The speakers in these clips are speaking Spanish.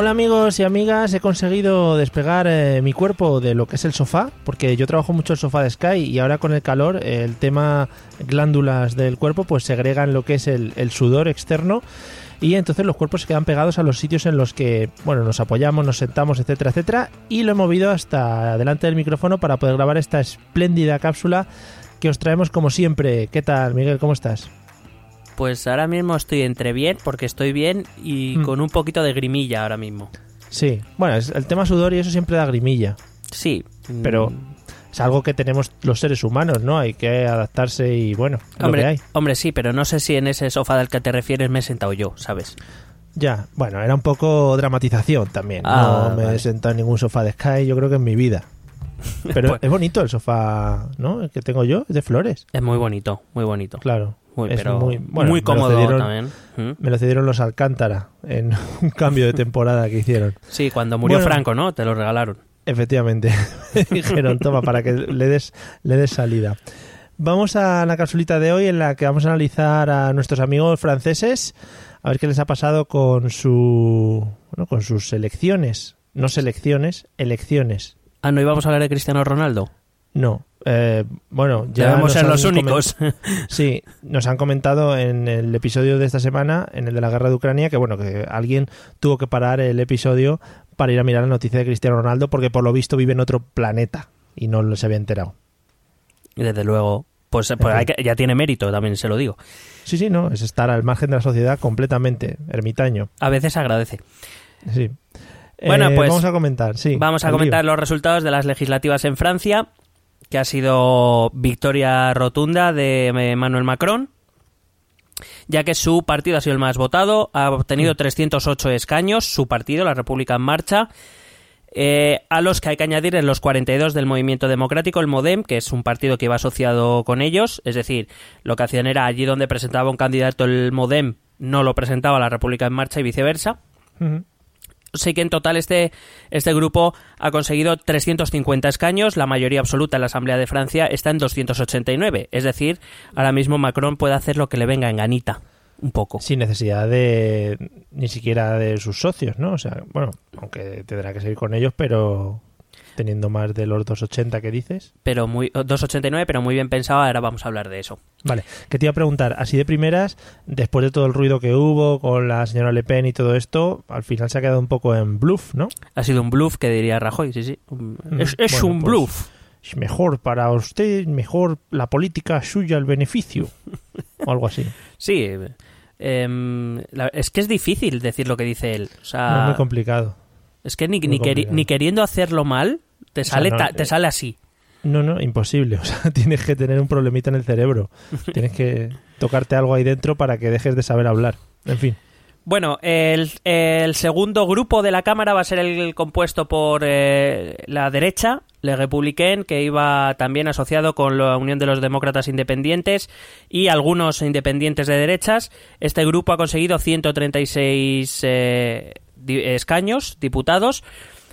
Hola amigos y amigas, he conseguido despegar eh, mi cuerpo de lo que es el sofá, porque yo trabajo mucho el sofá de Sky y ahora con el calor el tema glándulas del cuerpo pues segregan lo que es el, sudor externo y entonces los cuerpos se quedan pegados a los sitios en los que bueno nos apoyamos, nos sentamos, etcétera, etcétera y lo he movido hasta delante del micrófono para poder grabar esta espléndida cápsula que os traemos como siempre. ¿Qué tal Miguel? ¿Cómo estás? Pues ahora mismo estoy entre bien, porque estoy bien, y Mm. con un poquito de grimilla ahora mismo. Sí, bueno, es- el tema sudor y eso siempre da grimilla. Sí. Pero es algo que tenemos los seres humanos, ¿no? Hay que adaptarse y bueno, es lo que Hombre, hay. hombre, sí, pero no sé si en ese sofá del que te refieres me he sentado yo, ¿sabes? Ya, bueno, era un poco dramatización también. Ah, no me he sentado en ningún sofá de Sky, yo creo que en mi vida. Pero Pues- es bonito el sofá, ¿no? El que tengo yo, es de flores. Es muy bonito, muy bonito. Claro. Muy, es pero muy, me cómodo cedieron- también. ¿Mm? Me lo cedieron los Alcántara en un cambio de temporada que hicieron. Sí, cuando murió Bueno. Franco, ¿no? Te lo regalaron. Efectivamente. Me dijeron, toma, para que le des, le des salida. Vamos a la capsulita de hoy en la que vamos a analizar a nuestros amigos franceses, a ver qué les ha pasado con su bueno, con sus elecciones. No selecciones, elecciones. Ah, ¿no íbamos a hablar de Cristiano Ronaldo? No. Eh, bueno, ya Debemos ser los únicos. Sí, nos han comentado en el episodio de esta semana, en el de la guerra de Ucrania, que bueno, que alguien tuvo que parar el episodio para ir a mirar la noticia de Cristiano Ronaldo porque por lo visto vive en otro planeta y no se había enterado. Y Desde luego, pues, pues hay que- ya tiene mérito, también se lo digo. Sí, sí, no, es estar al margen de la sociedad completamente, ermitaño. A veces agradece. Sí. Bueno, Eh, pues, vamos a comentar, sí. Vamos a comentar lío. los resultados de las legislativas en Francia, que ha sido victoria rotunda de eh, Emmanuel Macron, ya que su partido ha sido el más votado, ha obtenido 308 escaños, su partido, la República en Marcha, eh, a los que hay que añadir en los 42 del Movimiento Democrático, el MODEM, que es un partido que iba asociado con ellos, es decir, lo que hacían era allí donde presentaba un candidato el MODEM, no lo presentaba la República en Marcha y viceversa. Ujú. Sé que en total este, este grupo ha conseguido 350 escaños, la mayoría absoluta en la Asamblea de Francia está en 289. Es decir, ahora mismo Macron puede hacer lo que le venga en ganita, un poco. Sin necesidad de ni siquiera de sus socios, ¿no? O sea, bueno, aunque tendrá que seguir con ellos, pero teniendo más de los 280 que dices. Pero muy, 289, pero muy bien pensado, ahora vamos a hablar de eso. Vale, que te iba a preguntar, así de primeras, después de todo el ruido que hubo con la señora Le Pen y todo esto, al final se ha quedado un poco en bluff, ¿no? Ha sido un bluff que diría Rajoy, sí, sí. Un- Es, es Bueno, un pues, bluff. Es mejor para usted, mejor la política suya, el beneficio. O algo así. Sí. eh, em, es que es difícil decir lo que dice él. O sea, No, es muy complicado. es que ni, ni, queri- ni queriendo hacerlo mal, te sale, no, ta- eh, te sale así. No, no, imposible. O sea, tienes que tener un problemita en el cerebro. Tienes que tocarte algo ahí dentro para que dejes de saber hablar. En fin. Bueno, el, el segundo grupo de la Cámara va a ser el compuesto por eh, la derecha, Le Républicain, que iba también asociado con la Unión de los Demócratas Independientes y algunos independientes de derechas. Este grupo ha conseguido 136 eh, escaños, diputados.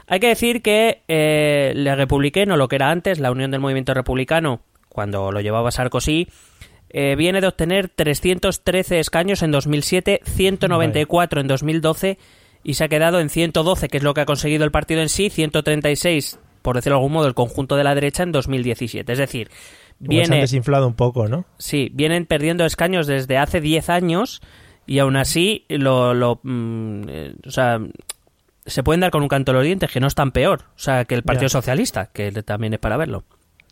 Hay que decir que eh, Le Républicain, o lo que era antes, la Unión del Movimiento Republicano, cuando lo llevaba Sarkozy, eh, viene de obtener 313 escaños en 2007, 194 en 2012 y se ha quedado en 112, que es lo que ha conseguido el partido en sí, 136, por decirlo de algún modo, el conjunto de la derecha en 2017. Es decir, Igual se han viene, desinflado un poco, ¿no? sí, vienen perdiendo escaños desde hace 10 años y aún así lo, lo, mm, eh, o sea, se pueden dar con un canto en los dientes, que no es tan peor, o sea, que el Partido Ya. Socialista, que también es para verlo.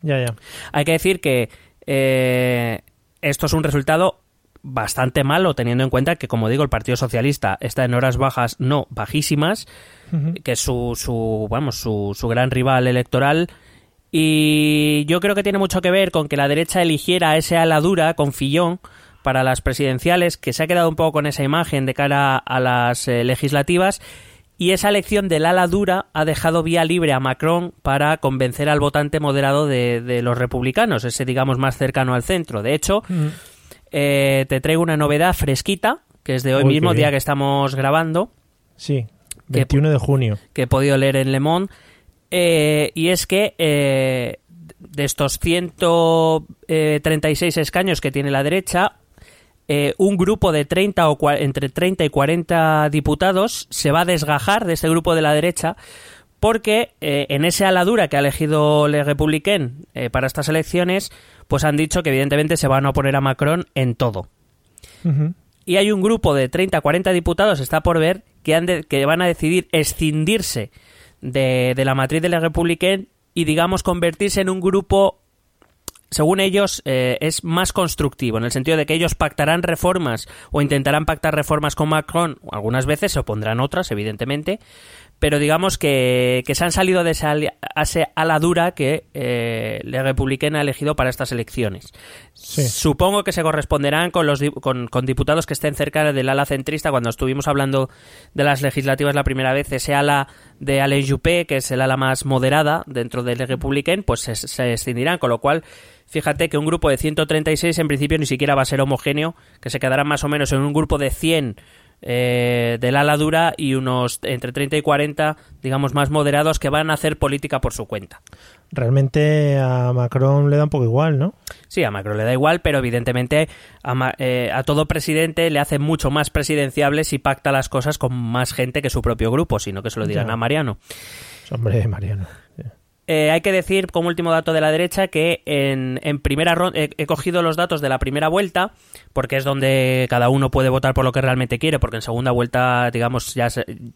Ya, ya. Hay que decir que eh, esto es un resultado bastante malo teniendo en cuenta que, como digo, el Partido Socialista está en horas bajas, no bajísimas, que es su, su, vamos, su, su gran rival electoral. Y yo creo que tiene mucho que ver con que la derecha eligiera a ese ala dura con Fillón para las presidenciales, que se ha quedado un poco con esa imagen de cara a las eh, legislativas. Y esa elección del ala dura ha dejado vía libre a Macron para convencer al votante moderado de, de los republicanos, ese digamos más cercano al centro. De hecho, Ujú. eh, te traigo una novedad fresquita, que es de hoy Uy, mismo, día que estamos grabando, Sí. 21 de junio. Que he podido leer en Le Monde. Eh, y es que eh, de estos 136 escaños que tiene la derecha, un grupo de 30 o entre 30 y 40 diputados se va a desgajar de este grupo de la derecha porque en esa aladura que ha elegido Le Republicain para estas elecciones, pues han dicho que evidentemente se van a oponer a Macron en todo. Y hay un grupo de 30 40 diputados, está por ver, que, que van a decidir escindirse de, de la matriz de la Republican y, digamos, convertirse en un grupo según ellos, eh, es más constructivo, en el sentido de que ellos pactarán reformas o intentarán pactar reformas con Macron, algunas veces se opondrán otras, evidentemente, pero digamos que, se han salido de esa, aladura que eh, la Republicana ha elegido para estas elecciones. Supongo que se corresponderán con, los, con, diputados que estén cerca del ala centrista. Cuando estuvimos hablando de las legislativas la primera vez, ese ala de Alain Juppé, que es el ala más moderada dentro del Republican, pues se, se escindirán, con lo cual fíjate que un grupo de 136 en principio ni siquiera va a ser homogéneo, que se quedará más o menos en un grupo de 100 eh, del ala dura y unos entre 30 y 40, digamos, más moderados que van a hacer política por su cuenta. Realmente a Macron le da un poco igual, ¿no? Sí, a Macron le da igual, pero evidentemente a, eh, todo presidente le hace mucho más presidenciable si pacta las cosas con más gente que su propio grupo, sino que se lo dirán a Mariano. Hombre, Mariano. Eh, hay que decir, como último dato de la derecha, que en, primera ronda he, cogido los datos de la primera vuelta, porque es donde cada uno puede votar por lo que realmente quiere, porque en segunda vuelta, digamos, ya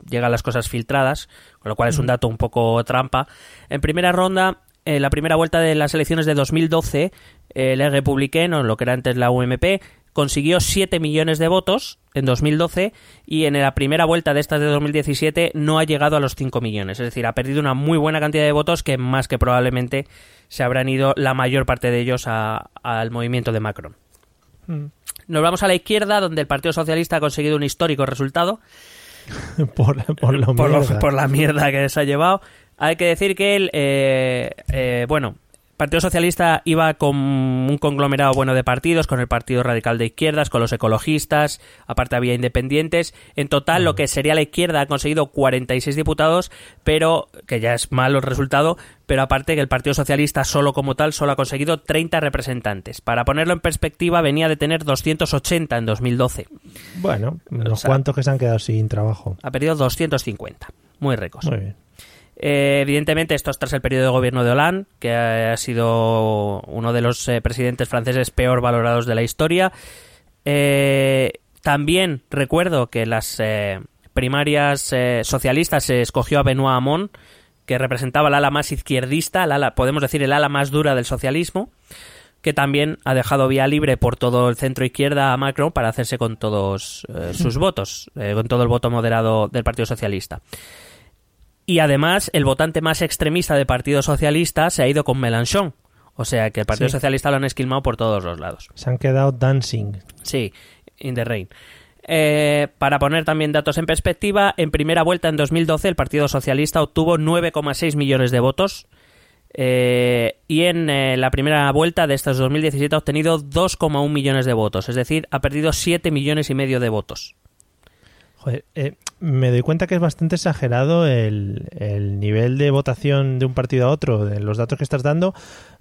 llegan las cosas filtradas, con lo cual es un dato un poco trampa. En primera ronda, en la primera vuelta de las elecciones de 2012, el republicano, lo que era antes la UMP, consiguió 7 millones de votos en 2012 y en la primera vuelta de estas de 2017 no ha llegado a los 5 millones. Es decir, ha perdido una muy buena cantidad de votos que más que probablemente se habrán ido la mayor parte de ellos al movimiento de Macron. Hmm. Nos vamos a la izquierda, donde el Partido Socialista ha conseguido un histórico resultado. por, por, la mierda que se ha llevado. Hay que decir que él, eh, eh, bueno, Partido Socialista iba con un conglomerado bueno de partidos, con el Partido Radical de Izquierdas, con los ecologistas, aparte había independientes. En total, lo que sería la izquierda ha conseguido 46 diputados, pero que ya es malo el resultado, pero aparte que el Partido Socialista solo como tal solo ha conseguido 30 representantes. Para ponerlo en perspectiva, venía de tener 280 en 2012. Bueno, unos cuantos que se han quedado sin trabajo. Ha perdido 250. Muy ricos. Muy bien. Eh, evidentemente, esto es tras el periodo de gobierno de Hollande, que ha sido uno de los eh, presidentes franceses peor valorados de la historia. Eh, también recuerdo que las primarias socialistas se escogió a Benoît Hamon, que representaba el ala más izquierdista, el ala, podemos decir el ala más dura del socialismo, que también ha dejado vía libre por todo el centro izquierda a Macron para hacerse con todos sus votos, con todo el voto moderado del Partido Socialista. Y además, el votante más extremista del Partido Socialista se ha ido con Mélenchon. O sea que el Partido Socialista lo han esquilmado por todos los lados. Se han quedado dancing. Sí, in the rain. Eh, para poner también datos en perspectiva, en primera vuelta en 2012 el Partido Socialista obtuvo 9,6 millones de votos eh, y en eh, la primera vuelta de estos 2017 ha obtenido 2,1 millones de votos, es decir, ha perdido 7 millones y medio de votos. Joder, me doy cuenta que es bastante exagerado el, nivel de votación de un partido a otro, de los datos que estás dando,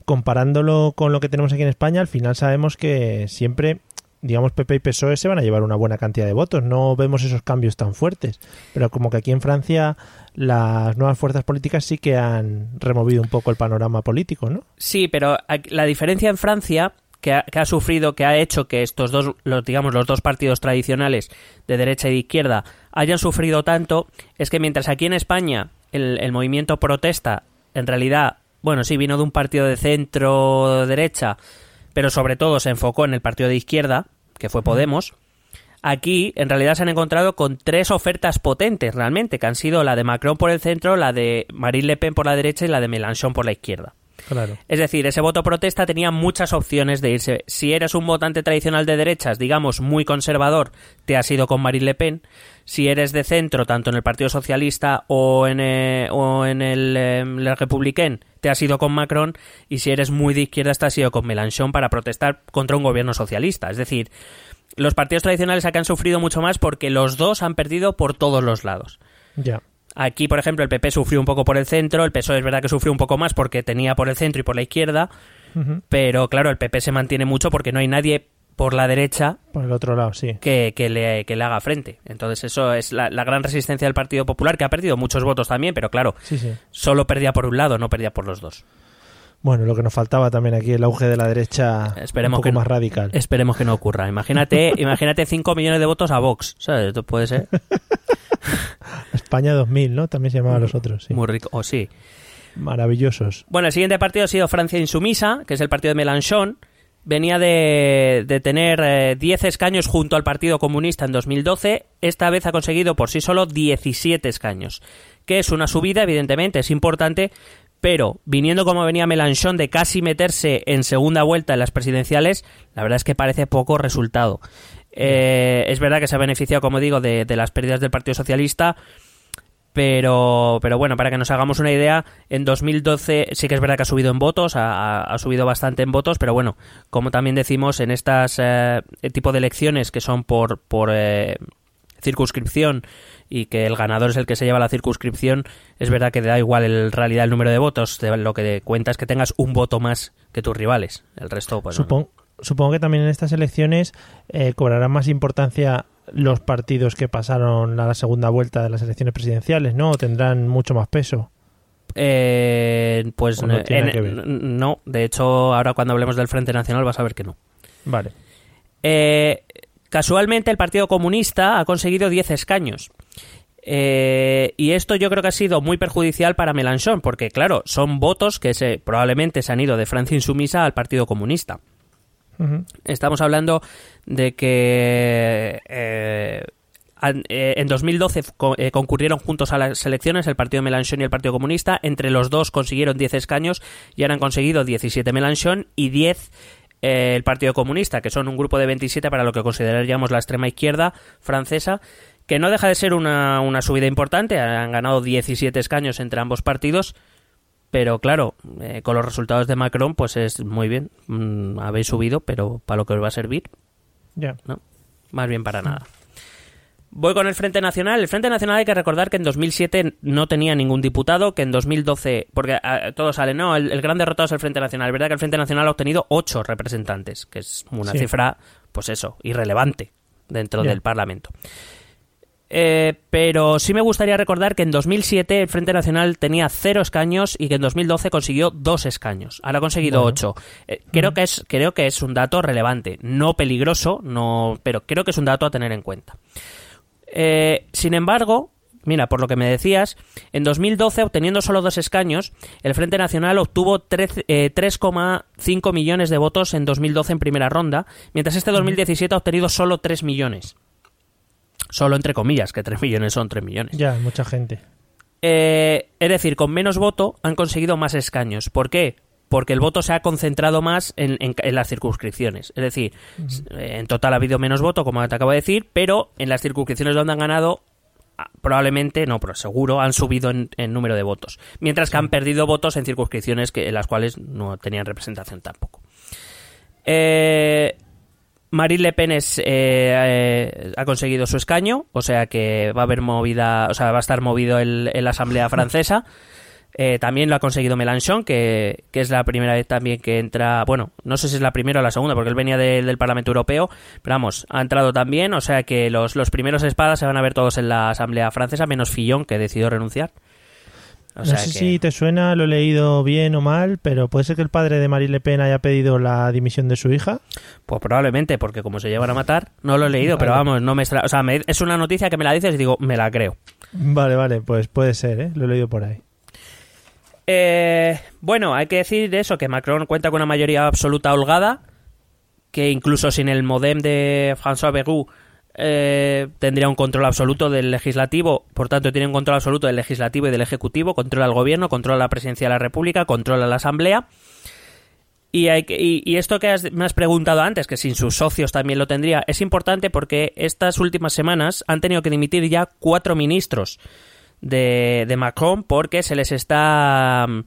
comparándolo con lo que tenemos aquí en España, al final sabemos que siempre, digamos, PP y PSOE se van a llevar una buena cantidad de votos, no vemos esos cambios tan fuertes, pero como que aquí en Francia las nuevas fuerzas políticas sí que han removido un poco el panorama político, ¿no? Sí, pero la diferencia en Francia que ha, sufrido, que ha hecho que estos dos, los, digamos, los dos partidos tradicionales de derecha y de izquierda hayan sufrido tanto, es que mientras aquí en España el, movimiento protesta, en realidad, bueno, sí, vino de un partido de centro derecha, pero sobre todo se enfocó en el partido de izquierda, que fue Podemos. Aquí, en realidad, se han encontrado con tres ofertas potentes, realmente, que han sido la de Macron por el centro, la de Marine Le Pen por la derecha y la de Mélenchon por la izquierda. Es decir, ese voto protesta tenía muchas opciones de irse. Si eres un votante tradicional de derechas, digamos, muy conservador, te has ido con Marine Le Pen. Si eres de centro, tanto en el Partido Socialista o en, eh, o en el, eh, Republicán, te has ido con Macron. Y si eres muy de izquierda, te has ido con Mélenchon para protestar contra un gobierno socialista. Es decir, los partidos tradicionales acá han sufrido mucho más porque los dos han perdido por todos los lados. Ya. Aquí, por ejemplo, el PP sufrió un poco por el centro, el PSOE es verdad que sufrió un poco más porque tenía por el centro y por la izquierda, pero claro, el PP se mantiene mucho porque no hay nadie por la derecha Por el otro lado, sí. que, que le, que le haga frente. Entonces eso es la, la gran resistencia del Partido Popular, que ha perdido muchos votos también, pero claro, Sí, sí. solo perdía por un lado, no perdía por los dos. Bueno, lo que nos faltaba también aquí, el auge de la derecha Esperemos un poco que no- más radical. Esperemos que no ocurra. Imagínate, imagínate 5 millones de votos a Vox. ¿Sabes? Esto puede ser España 2000, ¿no? También se llamaban los otros, sí. muy rico. O sí. Maravillosos. Bueno, el siguiente partido ha sido Francia Insumisa, que es el partido de Mélenchon. Venía de, de tener eh, 10 escaños junto al Partido Comunista en 2012. Esta vez ha conseguido por sí solo 17 escaños. Que es una subida, evidentemente, es importante. Pero viniendo como venía Mélenchon de casi meterse en segunda vuelta en las presidenciales, la verdad es que parece poco resultado. Eh, es verdad que se ha beneficiado, como digo, de, las pérdidas del Partido Socialista, pero, pero bueno, para que nos hagamos una idea, en 2012 sí que es verdad que ha subido en votos, ha, subido bastante en votos, pero bueno, como también decimos, en estas eh, tipo de elecciones que son por, por eh, circunscripción y que el ganador es el que se lleva la circunscripción, es verdad que da igual en realidad el número de votos, lo que cuenta es que tengas un voto más que tus rivales. El resto, pues no. Supon- Supongo que también en estas elecciones eh, cobrarán más importancia los partidos que pasaron a la segunda vuelta de las elecciones presidenciales, ¿no? O tendrán mucho más peso. Eh, pues ¿O no en- n- no, de hecho, ahora cuando hablemos del Frente Nacional vas a ver que no. Vale. Eh, casualmente el Partido Comunista ha conseguido 10 escaños. Eh, y esto yo creo que ha sido muy perjudicial para Mélenchon, porque claro, son votos que se, probablemente se han ido de Francia Insumisa al Partido Comunista. Estamos hablando de que eh, eh, en 2012 co- eh, concurrieron juntos a las elecciones el Partido Mélenchon y el Partido Comunista. Entre los dos consiguieron 10 escaños y ahora han conseguido 17 Mélenchon y 10 eh, el Partido Comunista, que son un grupo de 27 para lo que consideraríamos la extrema izquierda francesa, que no deja de ser una, una subida importante. Han ganado 17 escaños entre ambos partidos. Pero claro, eh, con los resultados de Macron, pues es muy bien. Mm, habéis subido, pero para lo que os va a servir, Ya. ¿no? Más bien para nada. Voy con el Frente Nacional. El Frente Nacional hay que recordar que en 2007 no tenía ningún diputado, que en 2012, porque ah, todo sale, no, el, el gran derrotado es el Frente Nacional. Es verdad que el Frente Nacional ha obtenido ocho representantes, que es una Sí. cifra, pues eso, irrelevante dentro del Parlamento. Eh, pero sí me gustaría recordar que en 2007 el Frente Nacional tenía cero escaños y que en 2012 consiguió dos escaños. Ahora ha conseguido Bueno. ocho. Eh, creo que es creo que es un dato relevante, no peligroso, no, pero creo que es un dato a tener en cuenta. Eh, sin embargo, mira, por lo que me decías, en 2012, obteniendo solo dos escaños, el Frente Nacional obtuvo 13, eh, 3,5 millones de votos en 2012 en primera ronda, mientras este 2017 ha obtenido solo 3 millones. Solo entre comillas, que 3 millones son 3 millones. Ya, mucha gente. Eh, es decir, con menos voto han conseguido más escaños. ¿Por qué? Porque el voto se ha concentrado más en, en- en las circunscripciones. Es decir, eh, en total ha habido menos voto, como te acabo de decir, pero en las circunscripciones donde han ganado, ah, probablemente, no, pero seguro, han subido en, en número de votos. Mientras que han perdido votos en circunscripciones que, en las cuales no tenían representación tampoco. Eh, Marine Le Pen es, eh, eh, ha conseguido su escaño, o sea que va a haber movida, o sea, va a estar movido el, en la Asamblea Francesa. Eh, también lo ha conseguido Mélenchon, que, que es la primera vez también que entra, bueno, no sé si es la primera o la segunda, porque él venía de- del Parlamento Europeo, pero vamos, ha entrado también, o sea que los, los primeros espadas se van a ver todos en la Asamblea Francesa, menos Fillon, que decidió renunciar. O no sé que- si te suena, lo he leído bien o mal, pero puede ser que el padre de Marine Le Pen haya pedido la dimisión de su hija. Pues probablemente, porque como se llevan a matar, no lo he leído, pero vamos, no me extra... O sea, me- es una noticia que me la dices y digo, me la creo. Vale, vale, pues puede ser, ¿eh? Lo he leído por ahí. Eh, bueno, hay que decir eso, que Macron cuenta con una mayoría absoluta holgada, que incluso sin el modem de François Bayrou eh, tendría un control absoluto del legislativo, por tanto tiene un control absoluto del legislativo y del ejecutivo, controla el gobierno, controla la presidencia de la República, controla la Asamblea. Y, esto que me has preguntado antes, que sin sus socios también lo tendría, es importante porque estas últimas semanas han tenido que dimitir ya cuatro ministros de, de Macron porque se les está mm,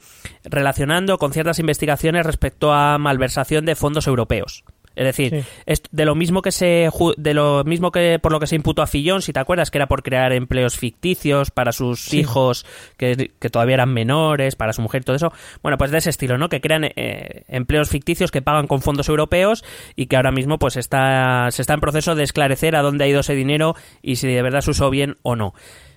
relacionando con ciertas investigaciones respecto a malversación de fondos europeos. Es decir, Sí. es de lo mismo que se de lo mismo que por lo que se imputó a Fillon, si te acuerdas que era por crear empleos ficticios para sus Sí. hijos que, que todavía eran menores, para su mujer y todo eso. Bueno, pues de ese estilo, ¿no? Que crean eh, empleos ficticios que pagan con fondos europeos y que ahora mismo pues está se está en proceso de esclarecer a dónde ha ido ese dinero y si de verdad se usó bien o no.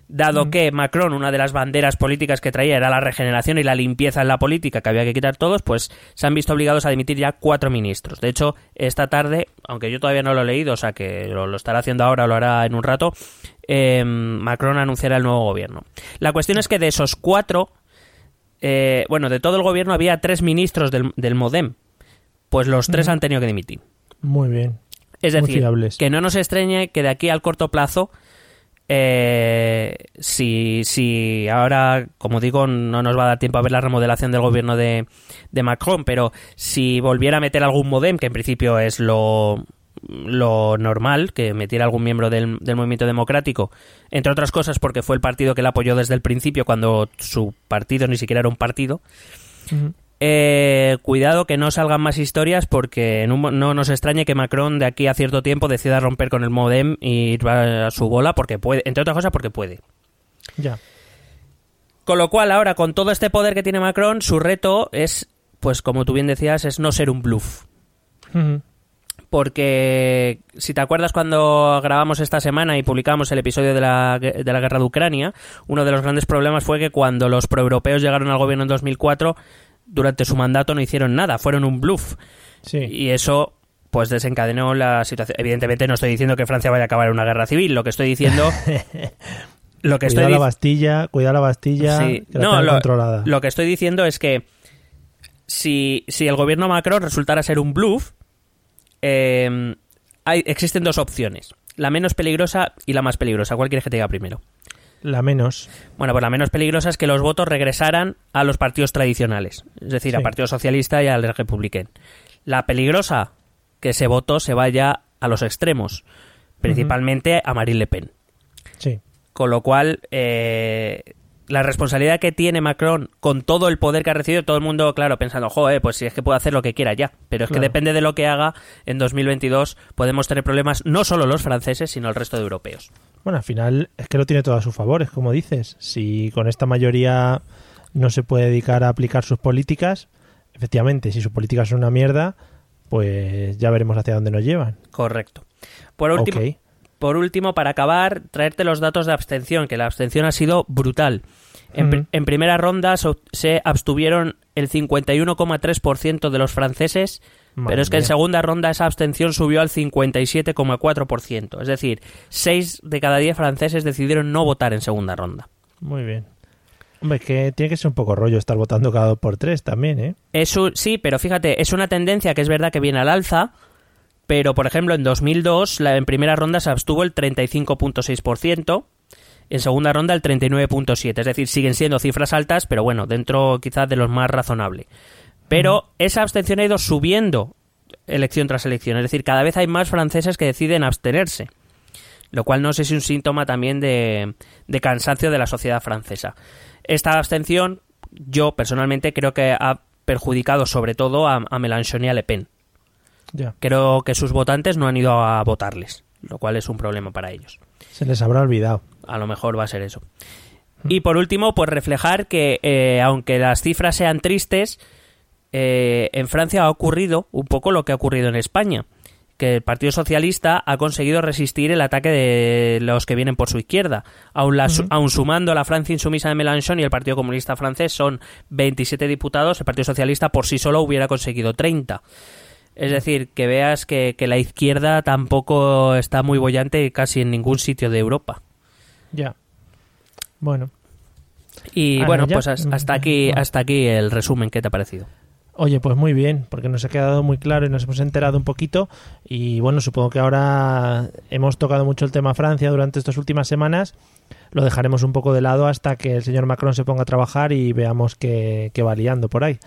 Dado que Macron, una de las banderas políticas que traía era la regeneración y la limpieza en la política, que había que quitar todos, pues se han visto obligados a dimitir ya cuatro ministros. De hecho, esta tarde, aunque yo todavía no lo he leído, o sea que lo, lo estará haciendo ahora o lo hará en un rato, eh, Macron anunciará el nuevo gobierno. La cuestión es que de esos cuatro, eh, bueno, de todo el gobierno había tres ministros del, del MODEM. Pues los tres Ujú. han tenido que dimitir. Muy bien. Es decir, que no nos extrañe que de aquí al corto plazo, eh, si, si ahora, como digo, no nos va a dar tiempo a ver la remodelación del gobierno de, de Macron, pero si volviera a meter algún modem, que en principio es lo, lo normal, que metiera algún miembro del, del movimiento democrático, entre otras cosas porque fue el partido que le apoyó desde el principio, cuando su partido ni siquiera era un partido. Eh, cuidado que no salgan más historias porque un no nos extrañe que Macron de aquí a cierto tiempo decida romper con el modem y ir a su bola porque puede, entre otras cosas porque puede. Ya. Con lo cual ahora con todo este poder que tiene Macron, su reto es, pues como tú bien decías, es no ser un bluff. Porque si te acuerdas cuando grabamos esta semana y publicamos el episodio de la, de la guerra de Ucrania, uno de los grandes problemas fue que cuando los proeuropeos llegaron al gobierno en 2004, durante su mandato no hicieron nada, fueron un bluff. Sí. Y eso pues desencadenó la situación. Evidentemente no estoy diciendo que Francia vaya a acabar en una guerra civil, lo que estoy diciendo... lo que estoy Cuidado la dic- Bastilla, cuidado la Bastilla, Sí. que la No, tengan lo, controlada. lo que estoy diciendo es que si, si el gobierno Macron resultara ser un bluff, eh, hay, existen dos opciones. La menos peligrosa y la más peligrosa. ¿Cuál quieres que te diga primero? La menos. Bueno, pues la menos peligrosa es que los votos regresaran a los partidos tradicionales, es decir, Sí. al Partido Socialista y al Republicano. La peligrosa, que ese voto se vaya a los extremos, principalmente a Marine Le Pen. Sí. Con lo cual, eh, la responsabilidad que tiene Macron con todo el poder que ha recibido, todo el mundo, claro, pensando, joder, pues si es que puede hacer lo que quiera ya. Pero es que depende de lo que haga, en 2022 podemos tener problemas no solo los franceses, sino el resto de europeos. Bueno, al final es que lo tiene todo a su favor, es como dices. Si con esta mayoría no se puede dedicar a aplicar sus políticas, efectivamente, si sus políticas son una mierda, pues ya veremos hacia dónde nos llevan. Correcto. Por último, por último, para acabar, traerte los datos de abstención, que la abstención ha sido brutal. En, en primera ronda so- se abstuvieron el 51,3% de los franceses, Madre pero es que en segunda ronda esa abstención subió al 57,4%. Es decir, 6 de cada 10 franceses decidieron no votar en segunda ronda. Muy bien. Hombre, que tiene que ser un poco rollo estar votando cada dos por tres también, ¿eh? Es un- sí, pero fíjate, es una tendencia que es verdad que viene al alza, pero por ejemplo en 2002 la, en primera ronda se abstuvo el 35.6%, en segunda ronda el 39.7%, es decir, siguen siendo cifras altas, pero bueno, dentro quizás de los más razonable. Pero esa abstención ha ido subiendo elección tras elección, es decir, cada vez hay más franceses que deciden abstenerse, lo cual no sé si es un síntoma también de, de cansancio de la sociedad francesa. Esta abstención, yo personalmente creo que ha perjudicado sobre todo a, a Mélenchon y a Le Pen. Ya. Creo que sus votantes no han ido a votarles, lo cual es un problema para ellos. Se les habrá olvidado. A lo mejor va a ser eso. Y por último, pues reflejar que eh, aunque las cifras sean tristes, eh, en Francia ha ocurrido un poco lo que ha ocurrido en España, que el Partido Socialista ha conseguido resistir el ataque de los que vienen por su izquierda. Aun, la- aun sumando la Francia insumisa de Mélenchon y el Partido Comunista francés son 27 diputados, el Partido Socialista por sí solo hubiera conseguido 30. Es decir, que veas que, que la izquierda tampoco está muy bollante casi en ningún sitio de Europa. Ya. Bueno. Y Ah, bueno, ya. pues has- hasta aquí, Mm. hasta aquí el resumen. ¿Qué te ha parecido? Oye, pues muy bien, porque nos ha quedado muy claro y nos hemos enterado un poquito. Y bueno, supongo que ahora hemos tocado mucho el tema Francia durante estas últimas semanas. Lo dejaremos un poco de lado hasta que el señor Macron se ponga a trabajar y veamos qué, va liando por ahí.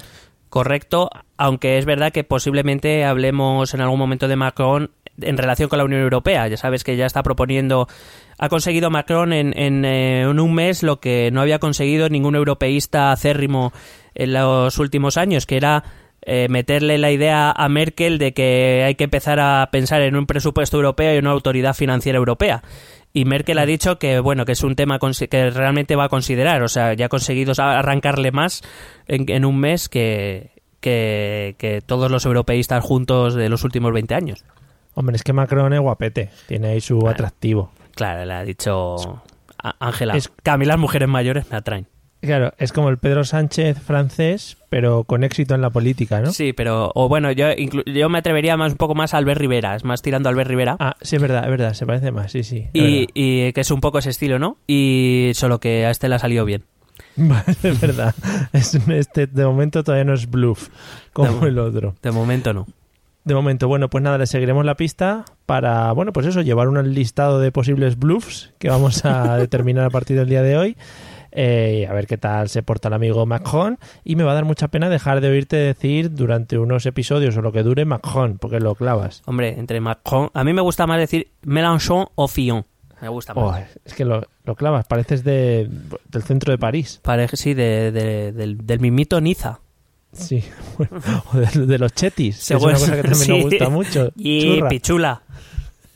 Correcto, aunque es verdad que posiblemente hablemos en algún momento de Macron en relación con la Unión Europea. Ya sabes que ya está proponiendo, ha conseguido Macron en, en, eh, en un mes lo que no había conseguido ningún europeísta acérrimo en los últimos años, que era eh, meterle la idea a Merkel de que hay que empezar a pensar en un presupuesto europeo y una autoridad financiera europea. Y Merkel ha dicho que bueno que es un tema que realmente va a considerar, o sea, ya ha conseguido arrancarle más en, en un mes que, que, que, todos los europeístas juntos de los últimos 20 años. Hombre, es que Macron es guapete, tiene ahí su atractivo. Claro, le ha dicho Ángela, es... que a mí las mujeres mayores me atraen. Claro, es como el Pedro Sánchez francés, pero con éxito en la política, ¿no? Sí, pero, o bueno, yo, yo me atrevería más un poco más a Albert Rivera, es más tirando a Albert Rivera. Ah, sí, es verdad, es verdad, se parece más, sí, sí. Y, y, que es un poco ese estilo, ¿no? Y solo que a este le ha salido bien. es verdad, es, este de momento todavía no es bluff, como el otro. De momento no. De momento, bueno, pues nada, le seguiremos la pista para, bueno, pues eso, llevar un listado de posibles bluffs que vamos a determinar a partir del día de hoy. Eh, a ver qué tal se porta el amigo Macron. Y me va a dar mucha pena dejar de oírte decir durante unos episodios o lo que dure Macron, porque lo clavas. Hombre, entre Macron. A mí me gusta más decir Mélenchon o Fillon. Me gusta más. Oh, es que lo, clavas, pareces de, del centro de París. Parece, sí, de, del, del mimito Niza. Sí, o de, los chetis, es una cosa que también me gusta mucho. Y pichula.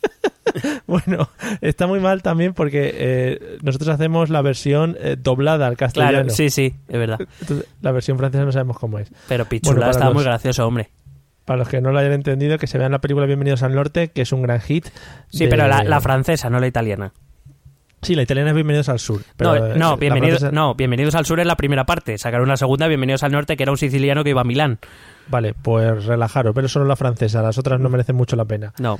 bueno, está muy mal también porque eh, nosotros hacemos la versión eh, doblada al castellano. Claro, sí, sí, es verdad. la versión francesa no sabemos cómo es. Pero pichula está muy gracioso, hombre. Para los que no lo hayan entendido, que se vean la película Bienvenidos al Norte, que es un gran hit. Sí, pero la francesa, no la italiana. Sí, la italiana es Bienvenidos al Sur. no, no, bienvenidos, no, Bienvenidos al Sur es la primera parte. Sacaron una segunda, Bienvenidos al Norte, que era un siciliano que iba a Milán. Vale, pues relajaros, pero solo la francesa. Las otras no merecen mucho la pena. No.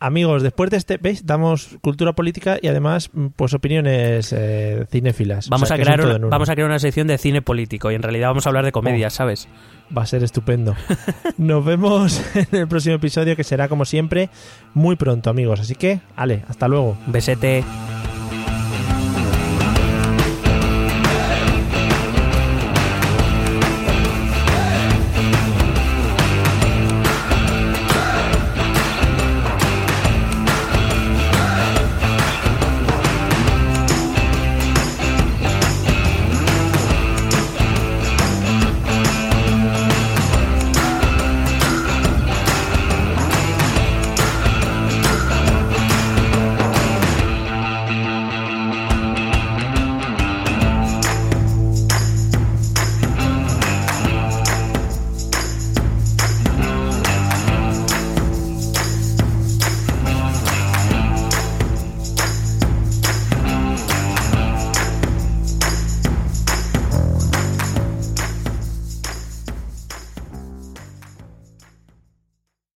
Amigos, después de este, ¿veis? Damos cultura política y además, pues opiniones eh, cinéfilas. Vamos, a crear una, vamos a crear una sección de cine político y en realidad vamos a hablar de comedias, oh. ¿sabes? Va a ser estupendo. Nos vemos en el próximo episodio que será como siempre muy pronto, amigos. Así que, ale, hasta luego. Besete.